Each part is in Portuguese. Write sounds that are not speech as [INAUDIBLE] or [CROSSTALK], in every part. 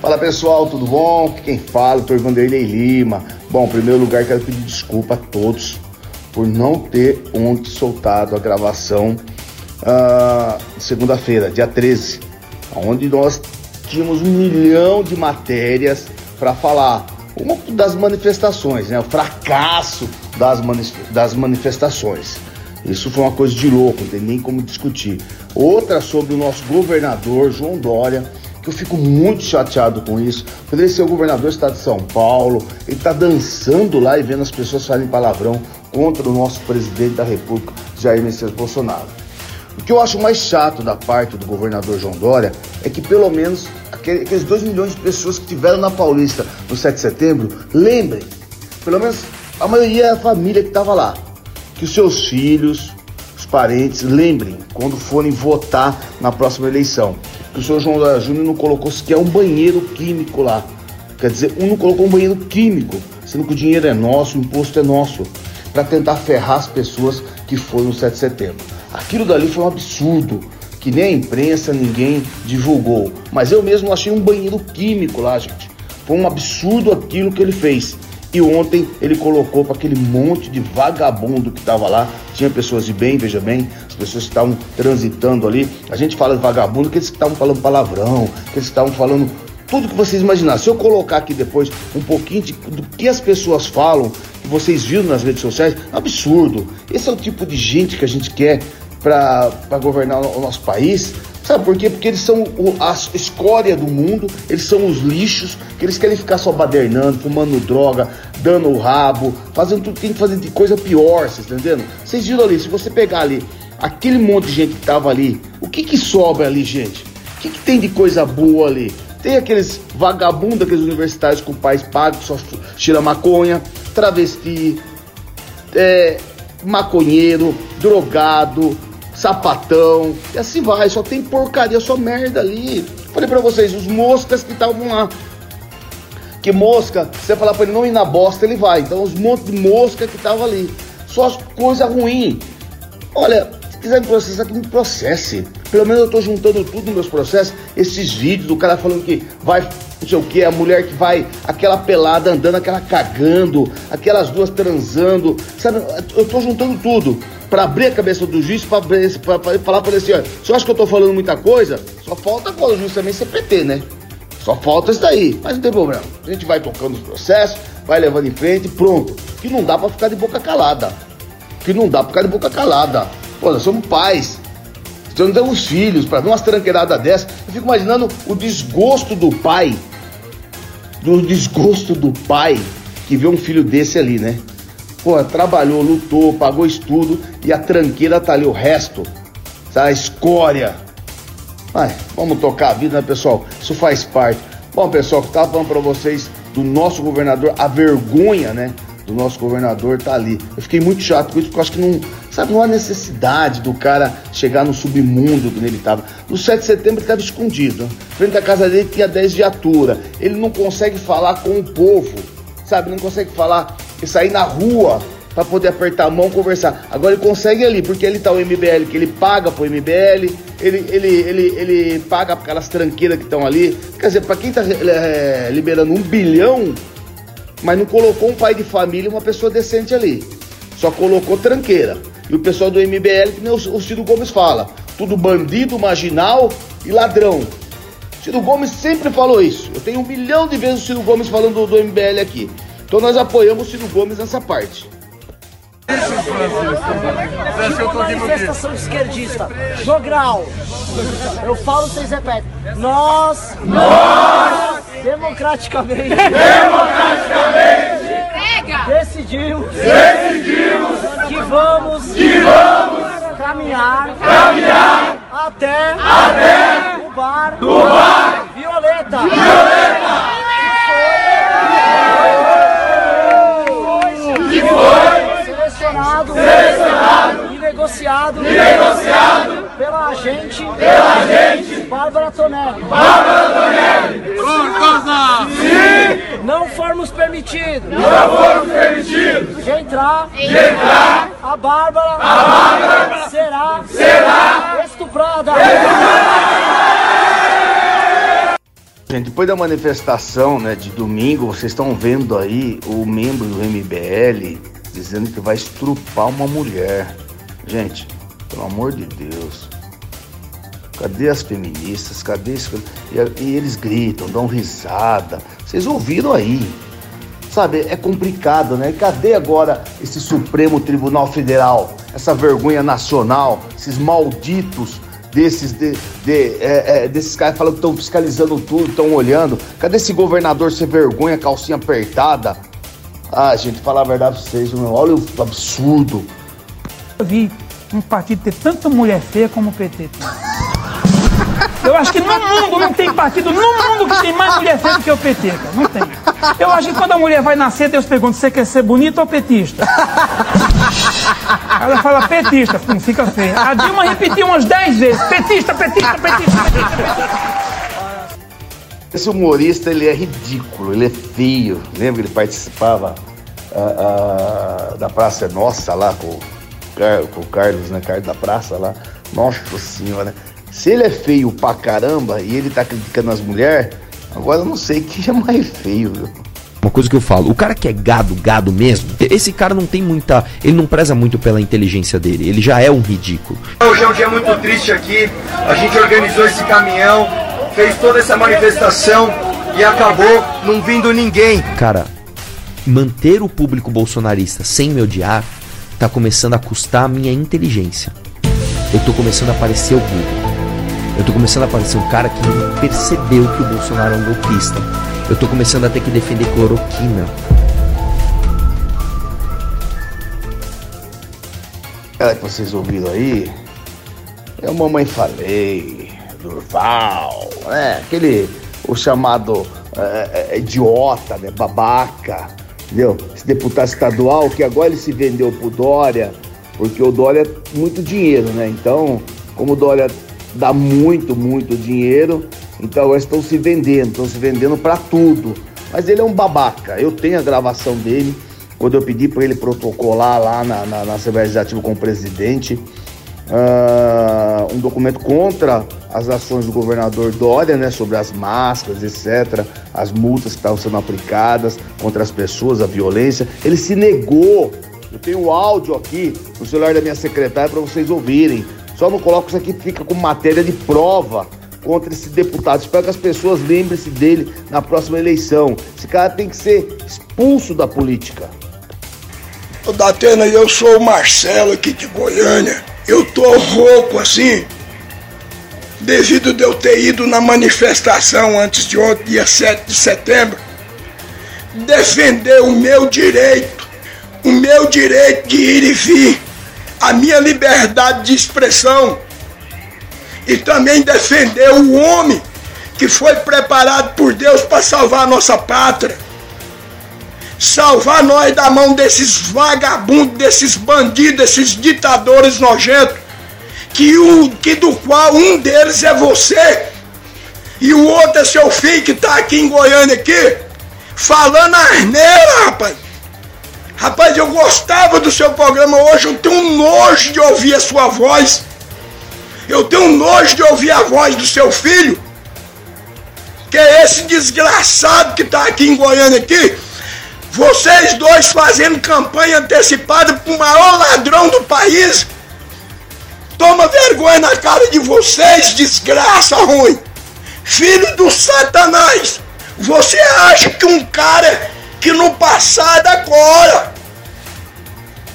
Fala pessoal, tudo bom? Quem fala é o Vanderlei Lima. Bom, em primeiro lugar quero pedir desculpa a todos por não ter ontem soltado a gravação uh, segunda-feira, dia 13, onde nós tínhamos um milhão de matérias para falar. Uma das manifestações, né? O fracasso das, das manifestações. Isso foi uma coisa de louco, não tem nem como discutir. Outra sobre o nosso governador João Dória, eu fico muito chateado com isso. Poderia ser o governador do estado de São Paulo, ele está dançando lá e vendo as pessoas falarem palavrão contra o nosso presidente da República, Jair Messias Bolsonaro. O que eu acho mais chato da parte do governador João Dória é que pelo menos aqueles 2 milhões de pessoas que tiveram na Paulista no 7 de setembro, lembrem, pelo menos a maioria é família que estava lá, que os seus filhos, os parentes, lembrem quando forem votar na próxima eleição, que o senhor João Dória Júnior não colocou sequer um banheiro químico lá. Quer dizer, um não colocou um banheiro químico, sendo que o dinheiro é nosso, o imposto é nosso, para tentar ferrar as pessoas que foram no 7 de setembro. Aquilo dali foi um absurdo, que nem a imprensa ninguém divulgou. Mas eu mesmo achei um banheiro químico lá, gente. Foi um absurdo aquilo que ele fez. E ontem ele colocou para aquele monte de vagabundo que estava lá. Tinha pessoas de bem, veja bem, as pessoas que estavam transitando ali. A gente fala de vagabundo, que eles estavam falando palavrão, que eles estavam falando tudo que vocês imaginaram. Se eu colocar aqui depois um pouquinho de, do que as pessoas falam, que vocês viram nas redes sociais, é absurdo. Esse é o tipo de gente que a gente quer para governar o nosso país. Sabe por quê? Porque eles são a escória do mundo, eles são os lixos, que eles querem ficar só badernando, fumando droga, dando o rabo, fazendo tudo tem que fazer de coisa pior, vocês entendendo? Vocês viram ali, se você pegar ali aquele monte de gente que tava ali, o que que sobra ali, gente? O que, que tem de coisa boa ali? Tem aqueles vagabundos, aqueles universitários com pais pagos, só tira maconha, travesti, é, maconheiro, drogado, sapatão, e assim vai, só tem porcaria, só merda ali. Falei pra vocês, os moscas que estavam lá. Que mosca, você falar pra ele não ir na bosta, ele vai. Então os montes de mosca que estavam ali. Só coisa ruim. Olha, se quiser me processar, que me processe. Pelo menos eu tô juntando tudo nos meus processos, esses vídeos do cara falando que vai, não sei o que, a mulher que vai, aquela pelada andando, aquela cagando, aquelas duas transando, sabe? Eu tô juntando tudo para abrir a cabeça do juiz, para falar para ele assim, se eu acho que eu tô falando muita coisa, só falta agora o juiz também ser PT, né? Só falta isso daí, mas não tem problema. A gente vai tocando os processos, vai levando em frente, pronto. Que não dá para ficar de boca calada. Que não dá pra ficar de boca calada. Pô, nós somos pais. Nós temos filhos, para ver umas tranqueiradas dessa. Eu fico imaginando o desgosto do pai. Do desgosto do pai que vê um filho desse ali, né? Pô, trabalhou, lutou, pagou estudo e a tranqueira tá ali, o resto, tá? A escória. Ai, vamos tocar a vida, né, pessoal? Isso faz parte. Bom, pessoal, que tava falando pra vocês do nosso governador, a vergonha, né? Do nosso governador tá ali. Eu fiquei muito chato com isso, porque eu acho que não, sabe, não há necessidade do cara chegar no submundo que ele estava. No 7 de setembro ele estava escondido. Frente à casa dele tinha 10 viaturas. Ele não consegue falar com o povo, sabe? Não consegue falar e sair na rua para poder apertar a mão, conversar. Agora ele consegue ali, porque ele tá o MBL, que ele paga pro MBL, ele, ele, ele, ele paga aquelas tranqueiras que estão ali. Quer dizer, para quem tá é, liberando um bilhão, mas não colocou um pai de família, uma pessoa decente ali. Só colocou tranqueira. E o pessoal do MBL, que nem o Ciro Gomes fala, tudo bandido, marginal e ladrão. Ciro Gomes sempre falou isso. Eu tenho um milhão de vezes o Ciro Gomes falando do, MBL aqui. Então nós apoiamos o Ciro Gomes nessa parte. Manifestação esquerdista, jogral. Eu falo, vocês repetem. Nós, nós, democraticamente, democraticamente, decidimos, decidimos que vamos, que vamos caminhar, caminhar até, até o bar, do bar, Violeta. Violeta. selecionado, selecionado e negociado, e negociado pela agente, pela agente Bárbara Tonelli. Bárbara Tonelli. Se não formos permitidos, não formos permitidos de entrar, de entrar, a Bárbara, a Bárbara será, será estuprada. estuprada. Gente, depois da manifestação né, de domingo, vocês estão vendo aí o membro do MBL dizendo que vai estrupar uma mulher. Gente, pelo amor de Deus. Cadê as feministas? Cadê isso? E, e eles gritam, dão risada. Vocês ouviram aí. Sabe, é complicado, né? Cadê agora esse Supremo Tribunal Federal? Essa vergonha nacional, esses malditos desses, de, de, é, é, desses caras falando que estão fiscalizando tudo, estão olhando. Cadê esse governador sem vergonha, calcinha apertada? Ah, gente, falar a verdade pra vocês, meu, olha o absurdo. Eu vi um partido ter tanta mulher feia como o PT. Eu acho que no mundo não tem partido no mundo que tem mais mulher feia do que o PT, cara. Não tem. Eu acho que quando a mulher vai nascer, Deus pergunta: você quer ser bonita ou petista? Ela fala petista, não fica feia. A Dilma repetiu umas 10 vezes: petista, petista, petista, petista. Esse humorista ele é ridículo, ele é feio. Lembra que ele participava uh, uh, da Praça Nossa lá com, com o Carlos, né? Carlos da Praça lá. Nossa senhora. Se ele é feio pra caramba e ele tá criticando as mulheres, agora eu não sei quem é mais feio, viu? Uma coisa que eu falo, o cara que é gado, gado mesmo, esse cara não tem muita. Ele não preza muito pela inteligência dele, ele já é um ridículo. Hoje é um dia muito triste aqui. A gente organizou esse caminhão, fez toda essa manifestação e acabou não vindo ninguém. Cara, manter o público bolsonarista sem me odiar tá começando a custar a minha inteligência. Eu tô começando a parecer o burro. Eu tô começando a parecer um cara que percebeu que o Bolsonaro é um golpista. Eu tô começando a ter que defender cloroquina. Ela que vocês ouviram aí é o Mamãe Falei, Durval, né? Aquele, o chamado é, é, idiota, né? Babaca, entendeu? Esse deputado estadual que agora ele se vendeu pro Dória, porque o Dória é muito dinheiro, né? Então, como o Dória dá muito, muito dinheiro. Então agora estão se vendendo, estão se vendendo para tudo. Mas ele é um babaca. Eu tenho a gravação dele, quando eu pedi para ele protocolar lá na, na, na, Assembleia Legislativa com o presidente uh, um documento contra as ações do governador Dória, né, sobre as máscaras, etc., as multas que estavam sendo aplicadas contra as pessoas, a violência. Ele se negou. Eu tenho o áudio aqui no celular da minha secretária para vocês ouvirem. Só não coloco isso aqui, fica com matéria de prova contra esse deputado. Espero que as pessoas lembrem-se dele na próxima eleição. Esse cara tem que ser expulso da política. Ô Datena, eu sou o Marcelo aqui de Goiânia. Eu tô rouco assim, devido de eu ter ido na manifestação antes de ontem, dia 7 de setembro, defender o meu direito, o meu direito de ir e vir a minha liberdade de expressão e também defender o homem que foi preparado por Deus para salvar a nossa pátria. Salvar nós da mão desses vagabundos, desses bandidos, desses ditadores nojentos, que, o, que do qual um deles é você e o outro é seu filho que está aqui em Goiânia aqui, falando asneira, rapaz. Rapaz, eu gostava do seu programa hoje, eu tenho nojo de ouvir a sua voz. Eu tenho nojo de ouvir a voz do seu filho. Que é esse desgraçado que está aqui em Goiânia aqui. Vocês dois fazendo campanha antecipada para o maior ladrão do país. Toma vergonha na cara de vocês, desgraça ruim. Filho do satanás. Você acha que um cara que no passado agora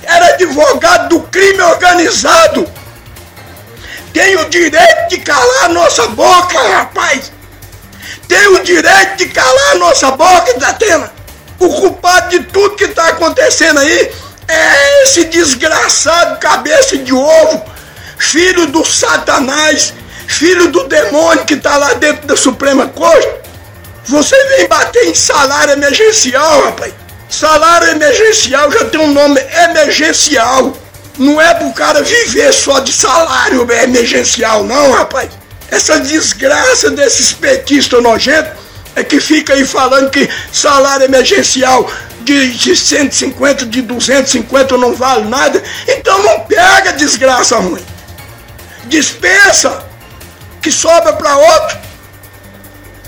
era advogado do crime organizado. Tem o direito de calar nossa boca, rapaz. Tem o direito de calar nossa boca, Datena. O culpado de tudo que está acontecendo aí é esse desgraçado cabeça de ovo, filho do Satanás, filho do demônio que está lá dentro da Suprema Corte você vem bater em salário emergencial, rapaz. Salário emergencial já tem um nome emergencial. Não é pro cara viver só de salário emergencial, não, rapaz. Essa desgraça desses petistas nojentos é que fica aí falando que salário emergencial de, de 150, de 250 não vale nada. Então não pega desgraça ruim. Dispensa, que sobra para outro.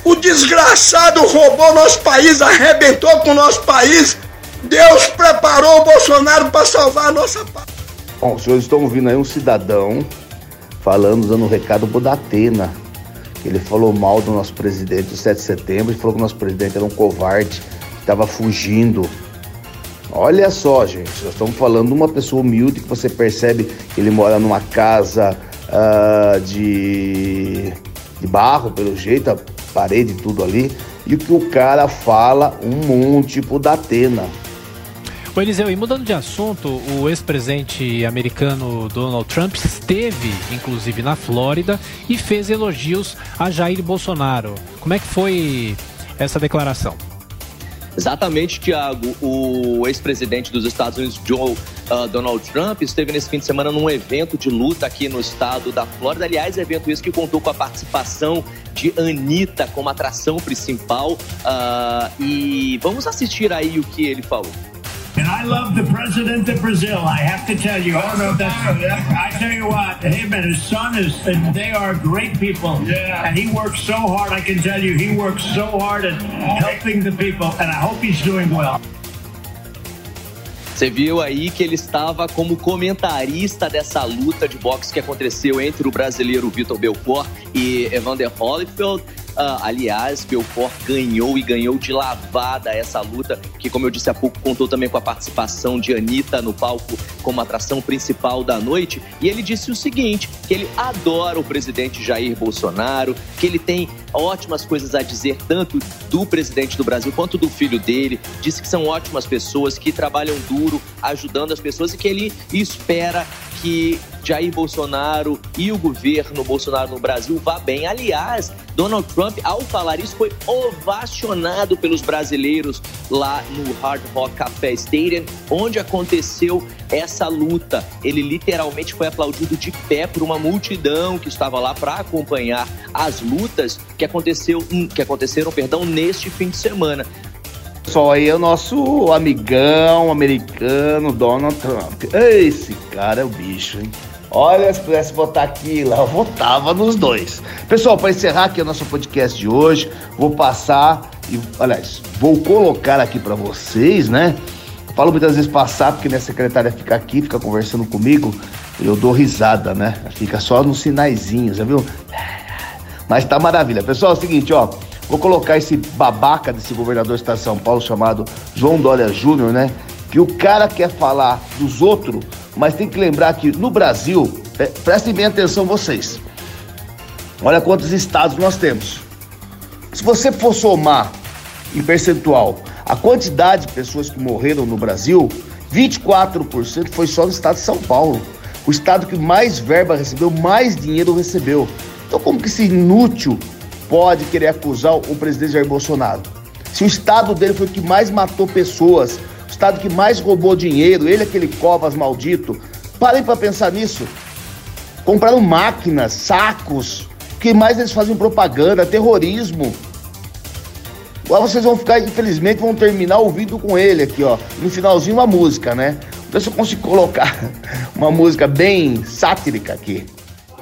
O desgraçado roubou nosso país, arrebentou com o nosso país. Deus preparou o Bolsonaro para salvar a nossa paz. Bom, os senhores estão ouvindo aí um cidadão falando, dando um recado pro Datena. Ele falou mal do nosso presidente do 7 de setembro e falou que o nosso presidente era um covarde, que estava fugindo. Olha só, gente, nós estamos falando de uma pessoa humilde que você percebe que ele mora numa casa uh, de, de barro, pelo jeito, parede e tudo ali, e o que o cara fala um monte pro Datena. O Eliseu, e mudando de assunto, o ex-presidente americano Donald Trump esteve, inclusive, na Flórida e fez elogios a Jair Bolsonaro. Como é que foi essa declaração? Exatamente, Tiago. O ex-presidente dos Estados Unidos, Joe uh, Donald Trump, esteve nesse fim de semana num evento de luta aqui no estado da Flórida. Aliás, evento esse que contou com a participação de Anitta como atração principal. Uh, e vamos assistir aí o que ele falou. And I love the president of Brazil. I have to tell you. I don't know if that's. I tell you what, him and his son is. They are great people. Yeah. And he works so hard. I can tell you, he works so hard at helping the people. And I hope he's doing well. Você viu aí que ele estava como comentarista dessa luta de boxe que aconteceu entre o brasileiro Vitor Belfort e Evander Holyfield. Uh, aliás, Belfort ganhou e ganhou de lavada essa luta, que, como eu disse há pouco, contou também com a participação de Anitta no palco como atração principal da noite. E ele disse o seguinte: que ele adora o presidente Jair Bolsonaro, que ele tem ótimas coisas a dizer, tanto do presidente do Brasil quanto do filho dele. Disse que são ótimas pessoas, que trabalham duro, ajudando as pessoas e que ele espera que Jair Bolsonaro e o governo Bolsonaro no Brasil vá bem. Aliás, Donald Trump, ao falar isso, foi ovacionado pelos brasileiros lá no Hard Rock Café Stadium, onde aconteceu essa luta. Ele literalmente foi aplaudido de pé por uma multidão que estava lá para acompanhar as lutas que aconteceu, que aconteceram, perdão, neste fim de semana. Só aí é o nosso amigão americano, Donald Trump. Esse cara é o bicho, hein? Olha, se pudesse votar aqui lá, eu votava nos dois. Pessoal, para encerrar aqui o nosso podcast de hoje, vou passar e, aliás, vou colocar aqui para vocês, né? Falo muitas vezes passar, porque minha secretária fica aqui, fica conversando comigo, eu dou risada, né? Fica só nos sinaizinhos, viu? Mas tá maravilha. Pessoal, é o seguinte, ó. Vou colocar esse babaca desse governador do estado de São Paulo chamado João Dória Júnior, né? Que o cara quer falar dos outros, mas tem que lembrar que no Brasil, é, prestem bem atenção vocês. Olha quantos estados nós temos. Se você for somar em percentual a quantidade de pessoas que morreram no Brasil, 24% foi só no estado de São Paulo. O estado que mais verba recebeu, mais dinheiro recebeu. Então, como que esse inútil pode querer acusar o presidente Jair Bolsonaro? Se o estado dele foi o que mais matou pessoas, estado que mais roubou dinheiro, ele é aquele covas maldito. Parem para pensar nisso. Compraram máquinas, sacos, o que mais eles fazem propaganda, terrorismo. Agora vocês vão ficar, infelizmente, vão terminar ouvindo com ele aqui, ó. No finalzinho uma música, né? Então se eu consigo colocar [LAUGHS] uma música bem sátrica aqui.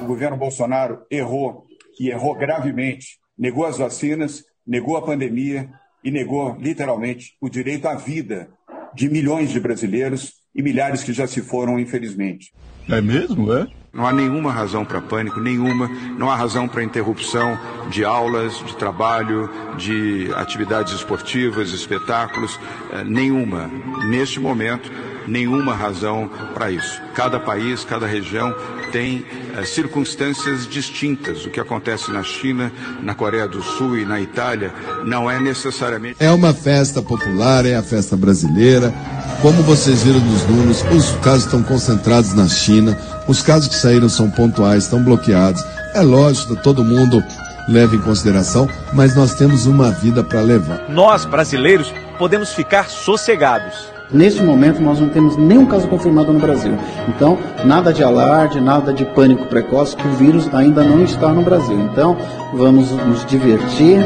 O governo Bolsonaro errou e errou gravemente. Negou as vacinas, negou a pandemia e negou, literalmente, o direito à vida de milhões de brasileiros e milhares que já se foram, infelizmente. É mesmo, é? Não há nenhuma razão para pânico, nenhuma. Não há razão para interrupção de aulas, de trabalho, de atividades esportivas, espetáculos, nenhuma. Neste momento, nenhuma razão para isso. Cada país, cada região tem eh, circunstâncias distintas. O que acontece na China, na Coreia do Sul e na Itália não é necessariamente. É uma festa popular, é a festa brasileira. Como vocês viram nos números, os casos estão concentrados na China, os casos que saíram são pontuais, estão bloqueados. É lógico, todo mundo leva em consideração, mas nós temos uma vida para levar. Nós, brasileiros, podemos ficar sossegados. Neste momento, nós não temos nenhum caso confirmado no Brasil. Então, nada de alarde, nada de pânico precoce, que o vírus ainda não está no Brasil. Então, vamos nos divertir,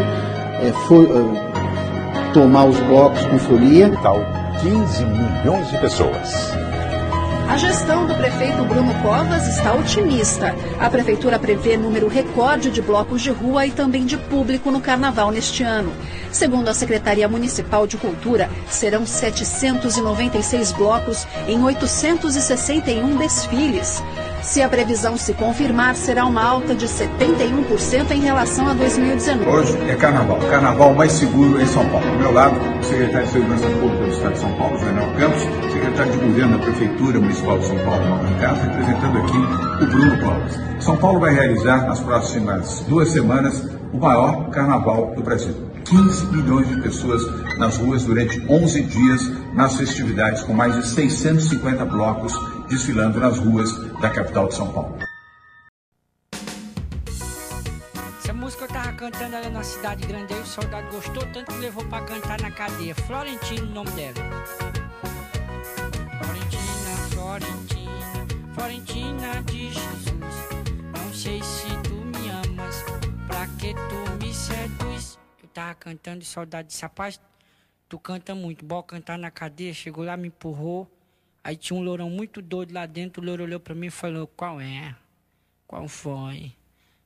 é, for, é, tomar os blocos com folia. Tal 15 milhões de pessoas. A gestão do prefeito Bruno Covas está otimista. A prefeitura prevê número recorde de blocos de rua e também de público no carnaval neste ano. Segundo a Secretaria Municipal de Cultura, serão 796 blocos em 861 desfiles. Se a previsão se confirmar, será uma alta de 71% em relação a 2019. Hoje é carnaval, carnaval mais seguro em São Paulo. Ao meu lado, o secretário de Segurança Pública do Estado de São Paulo, Daniel Campos, secretário de Governo da Prefeitura Municipal de São Paulo, Mauro Castro, representando aqui o Bruno Covas. São Paulo vai realizar nas próximas duas semanas o maior carnaval do Brasil. 15 milhões de pessoas nas ruas durante 11 dias nas festividades, com mais de 650 blocos desfilando nas ruas da capital de São Paulo. Essa música eu tava cantando ali na cidade grande aí, o soldado gostou tanto que levou pra cantar na cadeia. Florentino o nome dela. Florentina, Florentina, Florentina de Jesus. Não sei se tu me amas, pra que tu me seduz? Eu tava cantando o soldado disse, rapaz, tu canta muito, bom cantar na cadeia. Chegou lá, me empurrou. Aí tinha um lourão muito doido lá dentro. O louro olhou pra mim e falou: Qual é? Qual foi?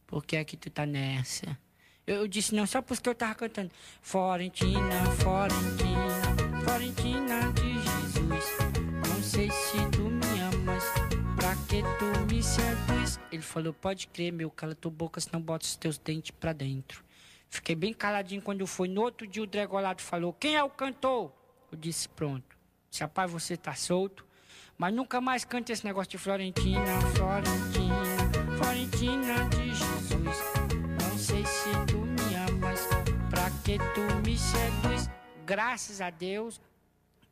Por que é que tu tá nessa? Eu, eu disse: Não, só porque eu tava cantando. Florentina, Florentina, Florentina de Jesus. Não sei se tu me amas, pra que tu me seduz? Ele falou: Pode crer, meu, cala tua boca, senão bota os teus dentes pra dentro. Fiquei bem caladinho quando fui. No outro dia, o Dregolado falou: Quem é o cantor? Eu disse: Pronto. Se rapaz, você tá solto. Mas nunca mais cante esse negócio de Florentina, Florentina, Florentina de Jesus. Não sei se tu me amas, pra que tu me seduz. Graças a Deus,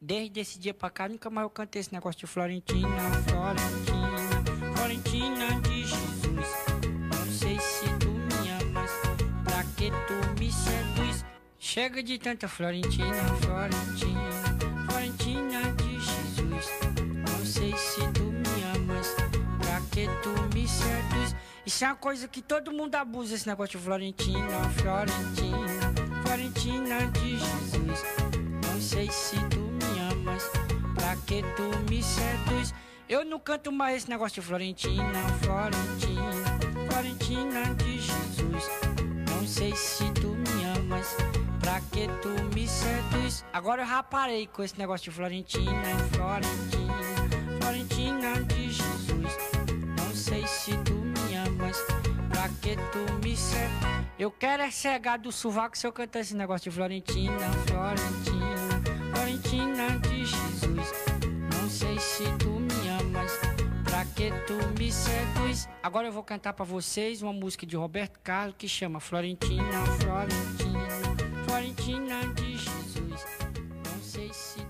desde esse dia pra cá, nunca mais eu cantei esse negócio de Florentina, Florentina, Florentina de Jesus. Não sei se tu me amas, pra que tu me seduz. Chega de tanta Florentina, Florentina, se tu me amas, pra que tu me seduz. Isso é uma coisa que todo mundo abusa, esse negócio de Florentina, Florentina, Florentina de Jesus. Não sei se tu me amas, pra que tu me seduz. Eu não canto mais esse negócio de Florentina, Florentina, Florentina de Jesus. Não sei se tu me amas, pra que tu me seduz. Agora eu já parei com esse negócio de Florentina, Florentina, Florentina de Jesus. Não sei se tu me amas, pra que tu me seduz. Eu quero é cegar do sovaco se eu cantar esse negócio de Florentina, Florentina, Florentina de Jesus. Não sei se tu me amas, pra que tu me seduz. Agora eu vou cantar pra vocês uma música de Roberto Carlos que chama Florentina, Florentina, Florentina de Jesus. Não sei se